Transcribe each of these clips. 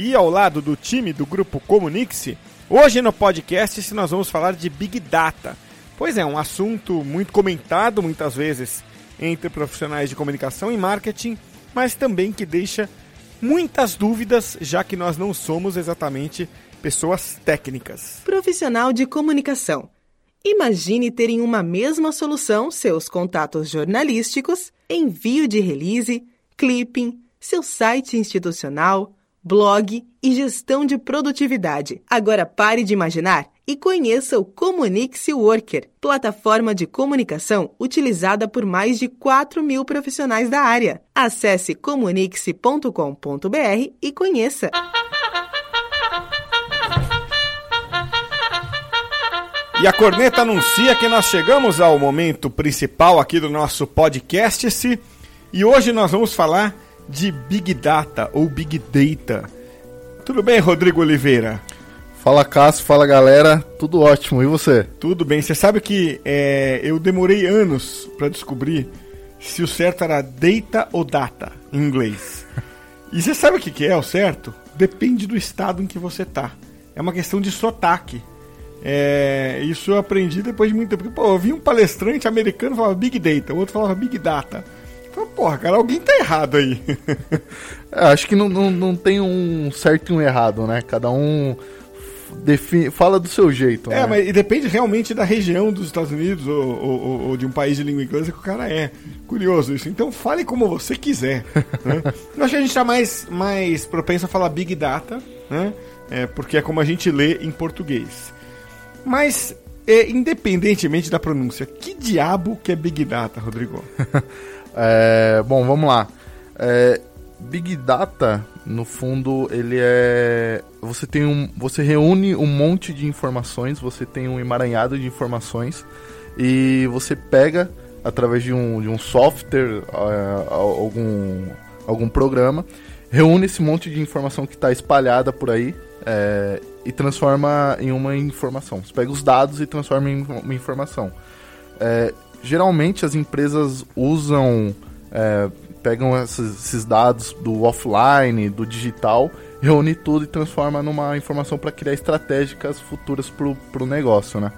e ao lado do time do grupo Comunix, hoje no podcast nós vamos falar de Big Data. Pois é, um assunto muito comentado muitas vezes entre profissionais de comunicação e marketing, mas também que deixa muitas dúvidas, já que nós não somos exatamente pessoas técnicas. Profissional de comunicação. Imagine ter em uma mesma solução seus contatos jornalísticos, envio de release, clipping, seu site institucional, blog e gestão de produtividade. Agora pare de imaginar e conheça o Comunix Worker, plataforma de comunicação utilizada por mais de 4 mil profissionais da área. Acesse comunix.com.br e conheça. E a corneta anuncia que nós chegamos ao momento principal aqui do nosso podcast. E hoje nós vamos falar de Big Data ou Big Data. Tudo bem, Rodrigo Oliveira? Fala Cássio, fala galera, tudo ótimo, e você? Tudo bem, você sabe que é, eu demorei anos para descobrir se o certo era data ou data em inglês. E você sabe o que, que é o certo? Depende do estado em que você tá. É uma questão de sotaque. É, isso eu aprendi depois de muito tempo. Pô, eu vi um palestrante americano falava Big Data, o outro falava Big Data. Falei, porra, cara, alguém tá errado aí. é, acho que não, não, não tem um certo e um errado, né? Cada um define, fala do seu jeito. É, né? mas depende realmente da região dos Estados Unidos ou, ou, ou, de um país de língua inglesa que o cara é. Curioso isso. Então fale como você quiser. né? Eu acho que a gente tá mais, mais propenso a falar Big Data, né? É, porque é como a gente lê em português. Mas, é, independentemente da pronúncia, que diabo que é Big Data, Rodrigo? É, bom, vamos lá. É, Big Data, no fundo, ele é. Você tem um. Você reúne um monte de informações, você tem um emaranhado de informações e você pega através de um, de um software, uh, algum, algum programa, reúne esse monte de informação que está espalhada por aí é, e transforma em uma informação. Você pega os dados e transforma em uma informação. É, geralmente as empresas usam, é, pegam esses, dados do offline, do digital, reúne tudo e transforma numa informação para criar estratégicas futuras para o negócio, né?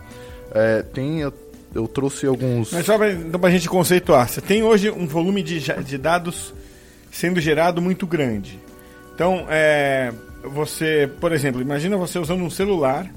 É, tem, eu, eu, trouxe alguns... Mas só para então, a gente conceituar, você tem hoje um volume de, de dados sendo gerado muito grande. Então, é, você, por exemplo, imagina você usando um celular,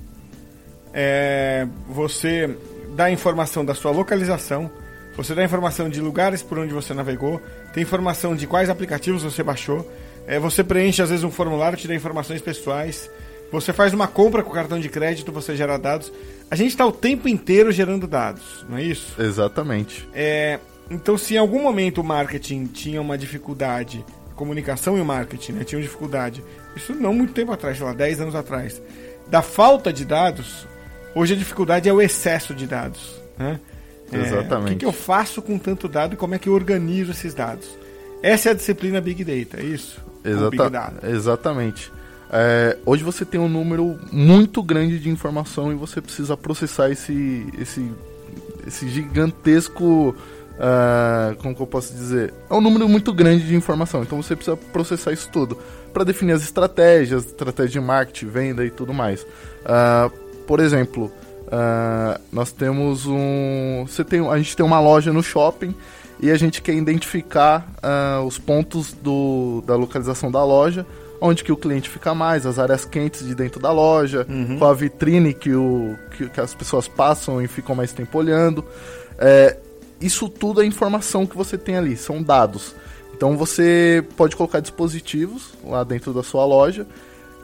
é, você dá informação da sua localização, você dá informação de lugares por onde você navegou, tem informação de quais aplicativos você baixou, é, você preenche às vezes um formulário, te dá informações pessoais, você faz uma compra com cartão de crédito, você gera dados. A gente está o tempo inteiro gerando dados, não é isso? Exatamente. É, então, se em algum momento o marketing tinha uma dificuldade, comunicação e o marketing né, tinham dificuldade, isso não muito tempo atrás, sei lá, 10 anos atrás, da falta de dados, Hoje a dificuldade é o excesso de dados. Né? Exatamente. É, o que, que, eu faço com tanto dado e como é que eu organizo esses dados? Essa é a disciplina Big Data, é isso? Exata exatamente. É, hoje você tem um número muito grande de informação e você precisa processar esse, esse, esse gigantesco. Uh, como que eu posso dizer? É um número muito grande de informação, então você precisa processar isso tudo para definir as estratégias, estratégia de marketing, venda e tudo mais. Uh, por exemplo, uh, nós temos um. Você tem, a gente tem uma loja no shopping e a gente quer identificar uh, os pontos do, da localização da loja, onde que o cliente fica mais, as áreas quentes de dentro da loja, uhum. qual a vitrine que, o, que, que, as pessoas passam e ficam mais tempo olhando. É, isso tudo é informação que você tem ali, são dados. Então você pode colocar dispositivos lá dentro da sua loja,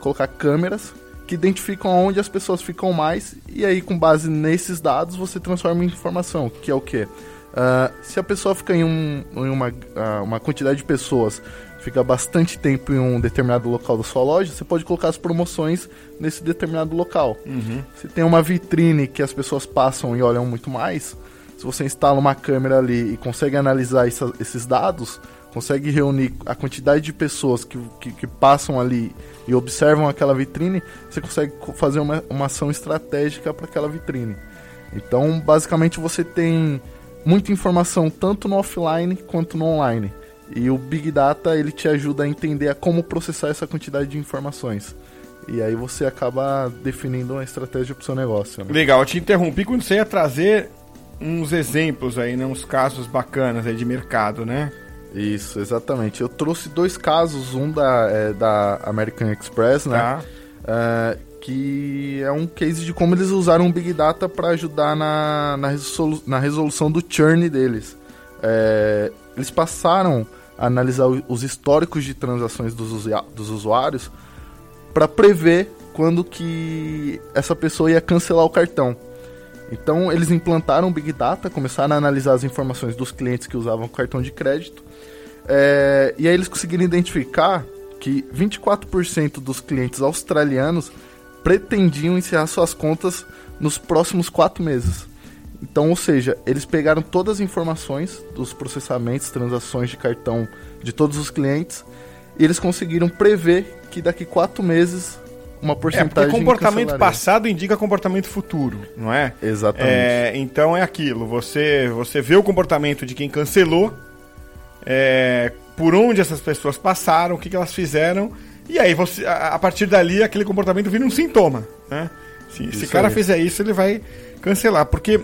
colocar câmeras que identificam onde as pessoas ficam mais e aí com base nesses dados você transforma em informação, que é o que? Uh, ah, se a pessoa fica em, um, em uma, uh, uma quantidade de pessoas fica bastante tempo em um determinado local da sua loja, você pode colocar as promoções nesse determinado local. Uhum. Se tem uma vitrine que as pessoas passam e olham muito mais, se você instala uma câmera ali e consegue analisar essa, esses dados, consegue reunir a quantidade de pessoas que, que, que, passam ali e observam aquela vitrine, você consegue fazer uma, uma ação estratégica para aquela vitrine. Então, basicamente, você tem muita informação tanto no offline quanto no online. E o Big Data ele te ajuda a entender a como processar essa quantidade de informações. E aí você acaba definindo uma estratégia para o seu negócio. Né? Legal, eu te interrompi quando você ia trazer uns exemplos aí, né, uns casos bacanas aí de mercado, né? Isso, exatamente. Eu trouxe dois casos, um da, é, da American Express, né? Tá. É, que é um case de como eles usaram o Big Data para ajudar na, na, resolu na, resolução do churn deles. É, eles passaram analisar os históricos de transações dos, dos usuários para prever quando que essa pessoa ia cancelar o cartão. Então eles implantaram Big Data, começaram a analisar as informações dos clientes que usavam cartão de crédito, é, e aí eles conseguiram identificar que 24% dos clientes australianos pretendiam encerrar suas contas nos próximos quatro meses. Então, ou seja, eles pegaram todas as informações dos processamentos, transações de cartão de todos os clientes e eles conseguiram prever que daqui quatro meses uma porcentagem. É, comportamento passado indica comportamento futuro, não é? Exatamente. É, então é aquilo. Você você vê o comportamento de quem cancelou, é, por onde essas pessoas passaram, o que, que elas fizeram e aí você a, a, partir dali aquele comportamento vira um sintoma, né? Se esse cara aí. fizer isso, ele vai cancelar, porque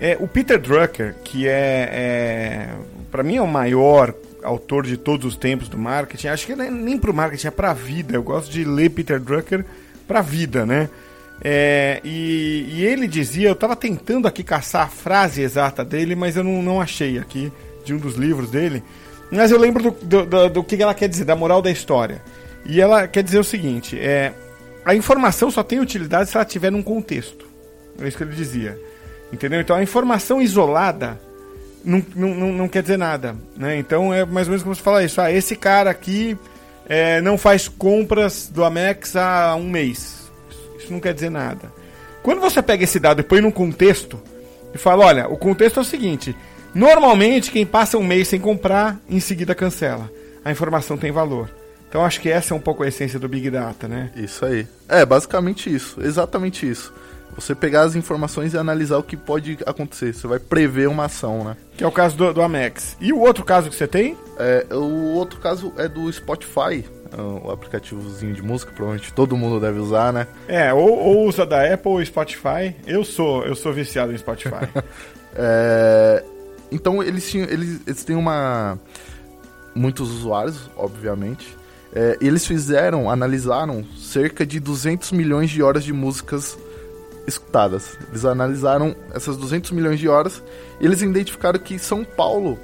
é, o Peter Drucker, que é, é para mim é o maior autor de todos os tempos do marketing, acho que nem, para o marketing, é para a vida. Eu gosto de ler Peter Drucker para a vida, né? É, e, e, ele dizia, eu estava tentando aqui caçar a frase exata dele, mas eu não, não achei aqui de um dos livros dele. Mas eu lembro do, do, do, do que ela quer dizer, da moral da história. E ela quer dizer o seguinte: é, a informação só tem utilidade se ela tiver num contexto. É isso que ele dizia. Entendeu? Então a informação isolada não, não, não quer dizer nada. Né? Então é mais ou menos como você fala isso. Ah, esse cara aqui é, não faz compras do Amex há um mês. Isso não quer dizer nada. Quando você pega esse dado e põe num contexto e fala, olha, o contexto é o seguinte. Normalmente quem passa um mês sem comprar, em seguida cancela. A informação tem valor. Então acho que essa é um pouco a essência do Big Data, né? Isso aí. É, basicamente isso. Exatamente isso. Você pegar as informações e analisar o que pode acontecer. Você vai prever uma ação, né? Que é o caso do, do Amex. E o outro caso que você tem? É, o outro caso é do Spotify. É o aplicativozinho de música, provavelmente todo mundo deve usar, né? É, ou, ou usa da Apple ou Spotify. Eu sou, eu sou viciado em Spotify. é, então eles tinham, eles, eles têm uma muitos usuários, obviamente. É, eles fizeram, analisaram cerca de 200 milhões de horas de músicas escutadas. Eles analisaram essas 200 milhões de horas e eles identificaram que São Paulo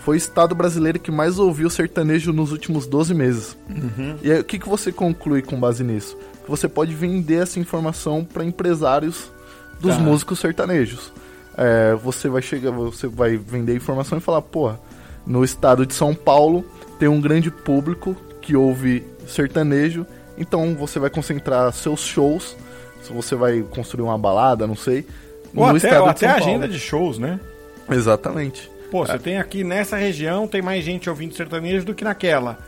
foi o estado brasileiro que mais ouviu sertanejo nos últimos 12 meses. Uhum. E aí, o que, que você conclui com base nisso? Que você pode vender essa informação para empresários dos tá. músicos sertanejos. É, você vai chegar, você vai vender informação e falar, porra, no estado de São Paulo tem um grande público que ouve sertanejo, então você vai concentrar seus shows se você vai construir uma balada, não sei. Ou até, ou até a agenda de shows, né? Exatamente. Pô, é. você tem aqui nessa região, tem mais gente ouvindo sertanejo do que naquela.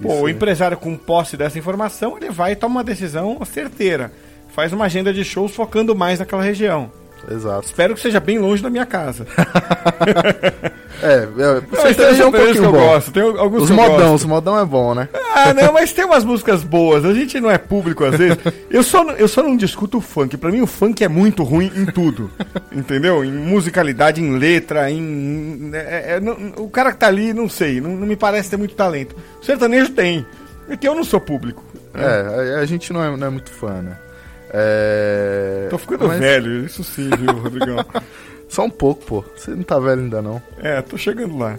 Pô, Isso o empresário com posse dessa informação, ele vai e toma uma decisão certeira. Faz uma agenda de shows focando mais naquela região. Exato. Espero que seja bem longe da minha casa. é, é sertanejo é um pouquinho que eu bom. gosto. Tem alguns os modão, os modão é bom, né? Ah, não, mas tem umas músicas boas. A gente não é público às vezes. Eu só, eu só não discuto o funk. Pra mim o funk é muito ruim em tudo. Entendeu? Em musicalidade, em letra, em... É, é, não, o cara que tá ali, não sei, não, não, me parece ter muito talento. O sertanejo tem. É que eu não sou público. Né? É, a, a gente não é, não é muito fã, né? É... Tô ficando Mas... velho, isso sim, viu, Rodrigão? Só um pouco, pô. Você não tá velho ainda, não. É, tô chegando lá.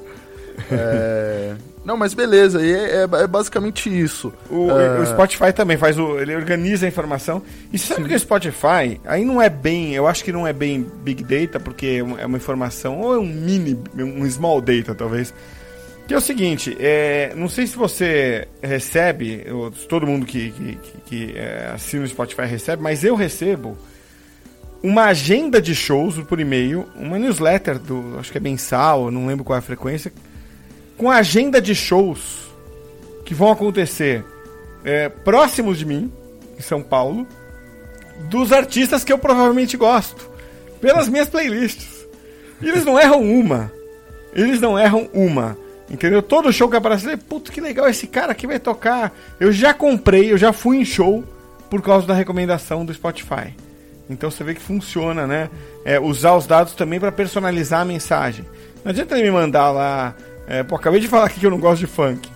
É... Não, mas beleza, e é, é, é basicamente isso. O, É, o Spotify também faz o. Ele organiza a informação. E sabe que o Spotify, aí não é bem. Eu acho que não é bem Big Data, porque é uma, é uma informação, ou é um mini, um small data, talvez. Que é o seguinte, é, não sei se você recebe, todo mundo que, que, que- que, é, assina o Spotify recebe, mas eu recebo uma agenda de shows por e-mail, uma newsletter do, acho que é mensal, não lembro qual é a frequência, com a agenda de shows que vão acontecer é, próximos de mim, em São Paulo, dos artistas que eu provavelmente gosto, pelas minhas playlists. E eles não erram uma. Eles não erram uma. Entendeu? Todo show que aparece, puta que legal, esse cara aqui vai tocar. Eu já comprei, eu já fui em show por causa da recomendação do Spotify. Então você vê que funciona, né? É, usar os dados também para personalizar a mensagem. Não adianta ele me mandar lá. É, pô, acabei de falar aqui que eu não gosto de funk.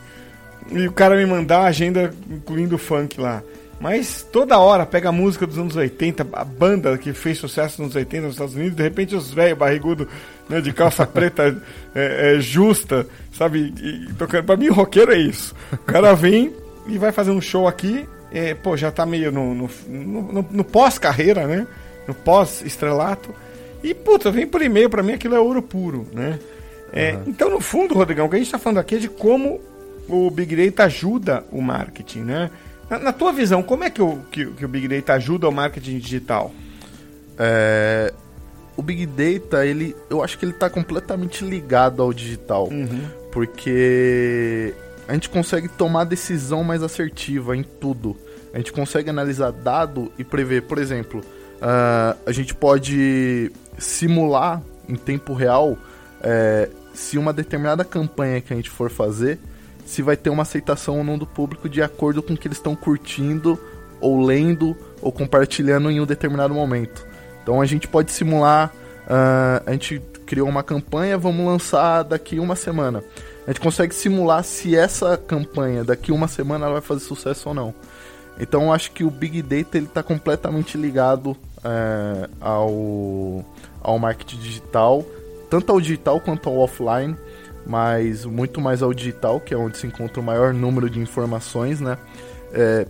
E o cara me mandar a agenda incluindo funk lá. Mas toda hora pega a música dos anos 80, a banda que fez sucesso nos anos 80 nos Estados Unidos, de repente os velhos barrigudo né, de calça preta é, é, justa, sabe? E, tocando. Pra mim, roqueiro é isso. O cara vem e vai fazer um show aqui, é, pô, já tá meio no, no, no- no- pós-carreira, né? No pós-estrelato. E, puta, vem por e-mail, pra mim aquilo é ouro puro, né? É, Então, no fundo, Rodrigão, o que a gente tá falando aqui é de como o Big Data ajuda o marketing, né? Na, na tua visão, como é que o, que, que o Big Data ajuda o marketing digital? É, o Big Data, ele, eu acho que ele está completamente ligado ao digital. Porque a gente consegue tomar decisão mais assertiva em tudo. A gente consegue analisar dado e prever. Por exemplo, ah, a gente pode simular em tempo real é, se uma determinada campanha que a gente for fazer, se vai ter uma aceitação ou não do público de acordo com o que eles estão curtindo, ou lendo, ou compartilhando em um determinado momento. Então a gente pode simular, ah, a gente criou uma campanha, vamos lançar daqui uma semana. A gente consegue simular se essa campanha daqui uma semana vai fazer sucesso ou não. Então eu acho que o Big Data ele está completamente ligado é, ao, ao marketing digital, tanto ao digital quanto ao offline, mas muito mais ao digital, que é onde se encontra o maior número de informações, né? É,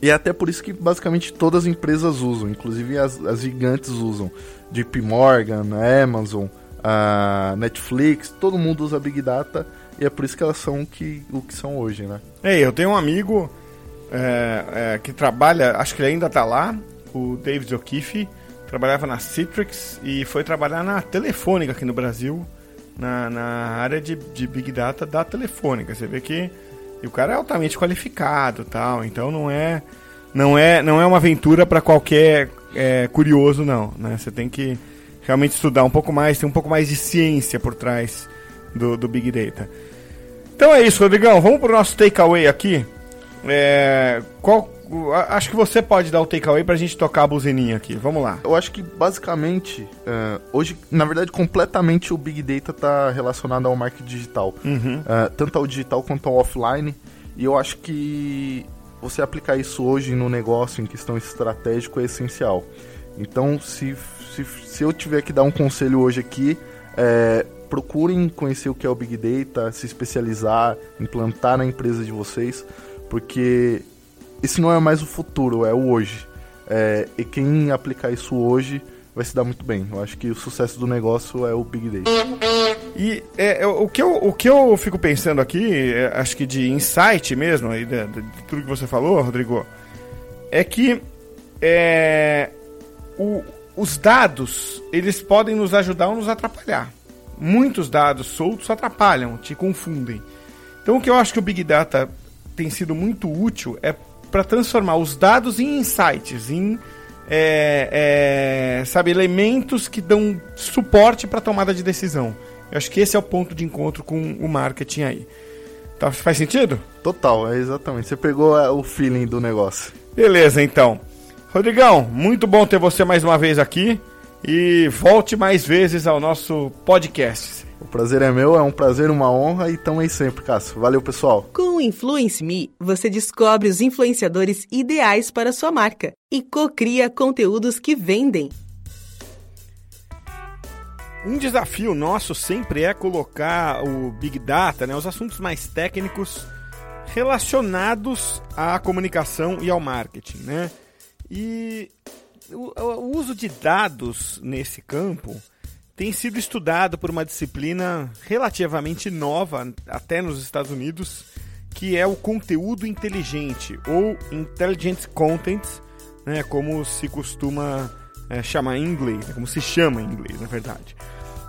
e é até por isso que basicamente todas as empresas usam, inclusive as, as gigantes usam. JP Morgan, Amazon, a Netflix, todo mundo usa Big Data e é por isso que elas são o que, o que são hoje, né? Ei, eu tenho um amigo é, é, que trabalha, acho que ele ainda tá lá, o David O'Keefe, trabalhava na Citrix e foi trabalhar na Telefônica aqui no Brasil, na, na área de, de Big Data da Telefônica. Você vê que e o cara é altamente qualificado tal, então não é não é não é uma aventura para qualquer é, curioso não, né? Você tem que realmente estudar um pouco mais, ter um pouco mais de ciência por trás do, do Big Data. Então é isso, Rodrigão. Vamos pro nosso takeaway aqui. É, qual, acho que você pode dar o takeaway pra gente tocar a buzininha aqui. Vamos lá. Eu acho que basicamente, é, hoje, na verdade, completamente o Big Data está relacionado ao marketing digital. É, tanto ao digital quanto ao offline. E eu acho que você aplicar isso hoje no negócio, em questão estratégico, é essencial. Então, se, se, se eu tiver que dar um conselho hoje aqui, é, procurem conhecer o que é o Big Data, se especializar, implantar na empresa de vocês, porque esse não é mais o futuro, é o hoje. É, e quem aplicar isso hoje vai se dar muito bem. Eu acho que o sucesso do negócio é o Big Data. E é, é, o, que eu, o que eu fico pensando aqui, é, acho que de insight mesmo, aí, de, de tudo que você falou, Rodrigo, é que é, o- os dados, eles podem nos ajudar ou nos atrapalhar. Muitos dados soltos atrapalham, te confundem. Então o que eu acho que o Big Data tem sido muito útil é para transformar os dados em insights, em é, é, sabe, elementos que dão suporte para tomada de decisão. Eu acho que esse é o ponto de encontro com o marketing aí. Tá, faz sentido? Total, é exatamente. Você pegou é, o feeling do negócio. Beleza, então. Rodrigão, muito bom ter você mais uma vez aqui e volte mais vezes ao nosso podcast. O prazer é meu, é um prazer, uma honra e tamo aí sempre, Cássio. Valeu, pessoal. Com o Influence Me, você descobre os influenciadores ideais para sua marca e cocria conteúdos que vendem. um desafio nosso sempre é colocar o Big Data, né, os assuntos mais técnicos relacionados à comunicação e ao marketing, né? E o, o uso de dados nesse campo tem sido estudado por uma disciplina relativamente nova, até nos Estados Unidos, que é o conteúdo inteligente, ou Intelligent Content, né, como se costuma é, chamar em inglês, né, como se chama em inglês, na verdade.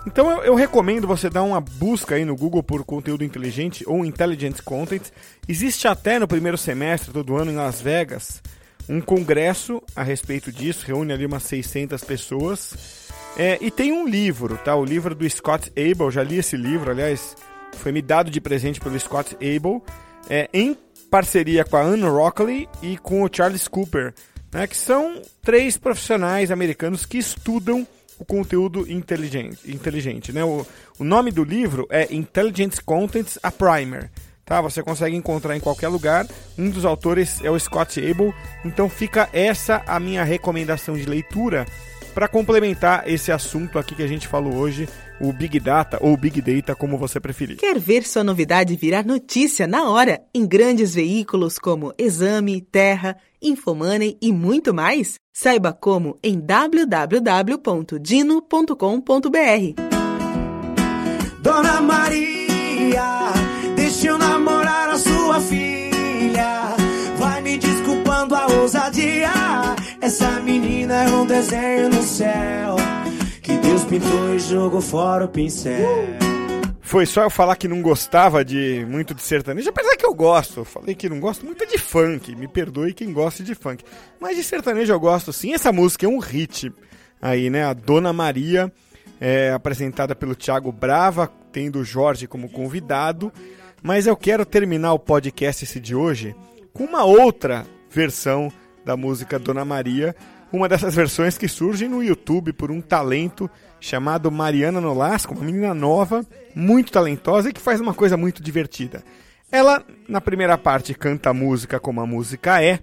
Então eu, eu, recomendo você dar uma busca aí no Google por conteúdo inteligente ou Intelligent Content. Existe até no primeiro semestre todo ano em Las Vegas um congresso a respeito disso, reúne ali umas 600 pessoas. É, e tem um livro, tá? O livro do Scott Abel, já li esse livro, aliás, foi me dado de presente pelo Scott Abel, é, em parceria com a Anne Rockley e com o Charles Cooper, né, que são três profissionais americanos que estudam o conteúdo inteligente. inteligente né? o, o nome do livro é Intelligent Contents A Primer. Tá? Você consegue encontrar em qualquer lugar. Um dos autores é o Scott Abel. Então fica essa a minha recomendação de leitura para complementar esse assunto aqui que a gente falou hoje, o Big Data ou Big Data, como você preferir. Quer ver sua novidade virar notícia na hora em grandes veículos como Exame, Terra, Infomoney e muito mais? Saiba como em www.dino.com.br. Dona Maria, deixa eu namorar a sua filha. Vai me desculpando a ousadia. Essa menina é um desenho no céu. Que Deus pintou e jogou fora o pincel. Foi só eu falar que não gostava de muito de sertanejo, apesar que eu gosto. falei que não gosto muito de funk. Me perdoe quem gosta de funk. Mas de sertanejo eu gosto sim. Essa música é um hit aí, né? A Dona Maria, é, apresentada pelo Thiago Brava, tendo o Jorge como convidado. Mas eu quero terminar o podcast esse de hoje com uma outra versão da música Dona Maria. Uma dessas versões que surgem no YouTube por um talento chamado Mariana Nolasco, uma menina nova, muito talentosa e que faz uma coisa muito divertida. Ela, na primeira parte, canta a música como a música é,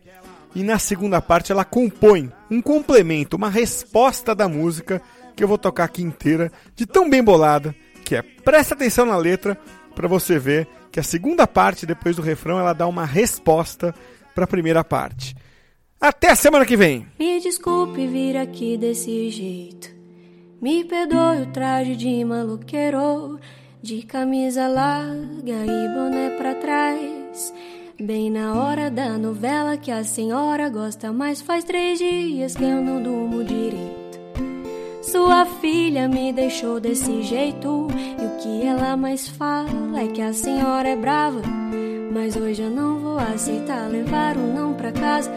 e na segunda parte ela compõe um complemento, uma resposta da música que eu vou tocar aqui inteira, de tão bem bolada, que é presta atenção na letra para você ver que a segunda parte, depois do refrão, ela dá uma resposta para a primeira parte. Até a semana que vem! Me desculpe vir aqui desse jeito. Me perdoe o traje de maluqueiro, de camisa larga e boné pra trás. Bem na hora da novela que a senhora gosta, mas faz três dias que eu não durmo direito. Sua filha me deixou desse jeito, e o que ela mais fala é que a senhora é brava. Mas hoje eu não vou aceitar levar um não pra casa.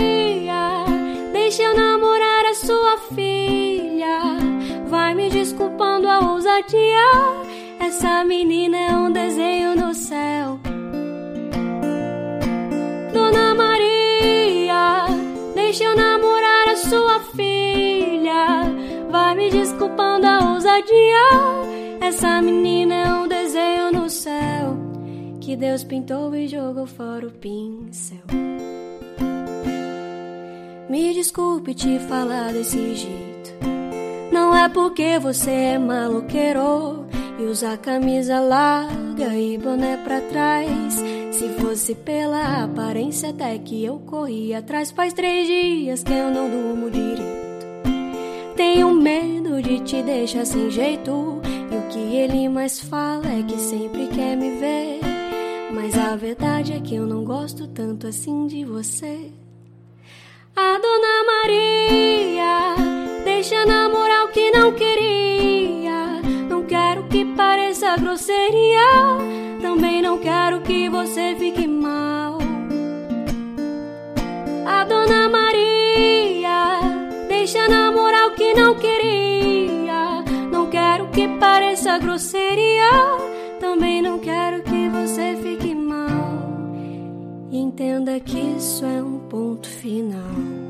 Dona Maria, deixa eu namorar a sua filha. Vai me desculpando a ousadia. Essa menina é um desenho no céu. Dona Maria, deixa eu namorar a sua filha. Vai me desculpando a ousadia. Essa menina é um desenho no céu. Que Deus pintou e jogou fora o pincel. Me desculpe te falar desse jeito. Não é porque você é maloqueiro e usa camisa larga e boné pra trás. Se fosse pela aparência, até que eu corri atrás. Faz três dias que eu não durmo direito. Tenho medo de te deixar sem jeito. E o que ele mais fala é que sempre quer me ver. Mas a verdade é que eu não gosto tanto assim de você. A Dona Maria deixa namorar o que não queria. Não quero que pareça grosseria. Também não quero que você fique mal. A Dona Maria deixa namorar o que não queria. Não quero que pareça grosseria. Entenda que isso é um ponto final.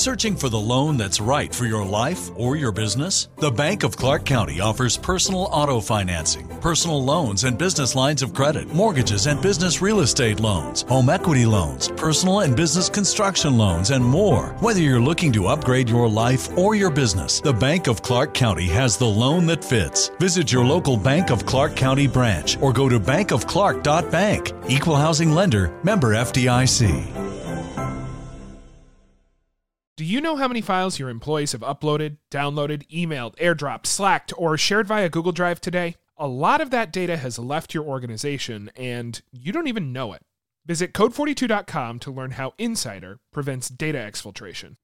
Searching for the loan that's right for your life or your business? The Bank of Clark County offers personal auto financing, personal loans and business lines of credit, mortgages and business real estate loans, home equity loans, personal and business construction loans, and more. Whether you're looking to upgrade your life or your business, the Bank of Clark County has the loan that fits. Visit your local Bank of Clark County branch or go to bankofclark.bank. Equal housing lender, member FDIC. Do you know how many files your employees have uploaded, downloaded, emailed, airdropped, slacked, or shared via Google Drive today? A lot of that data has left your organization and you don't even know it. Visit code42.com to learn how Insider prevents data exfiltration.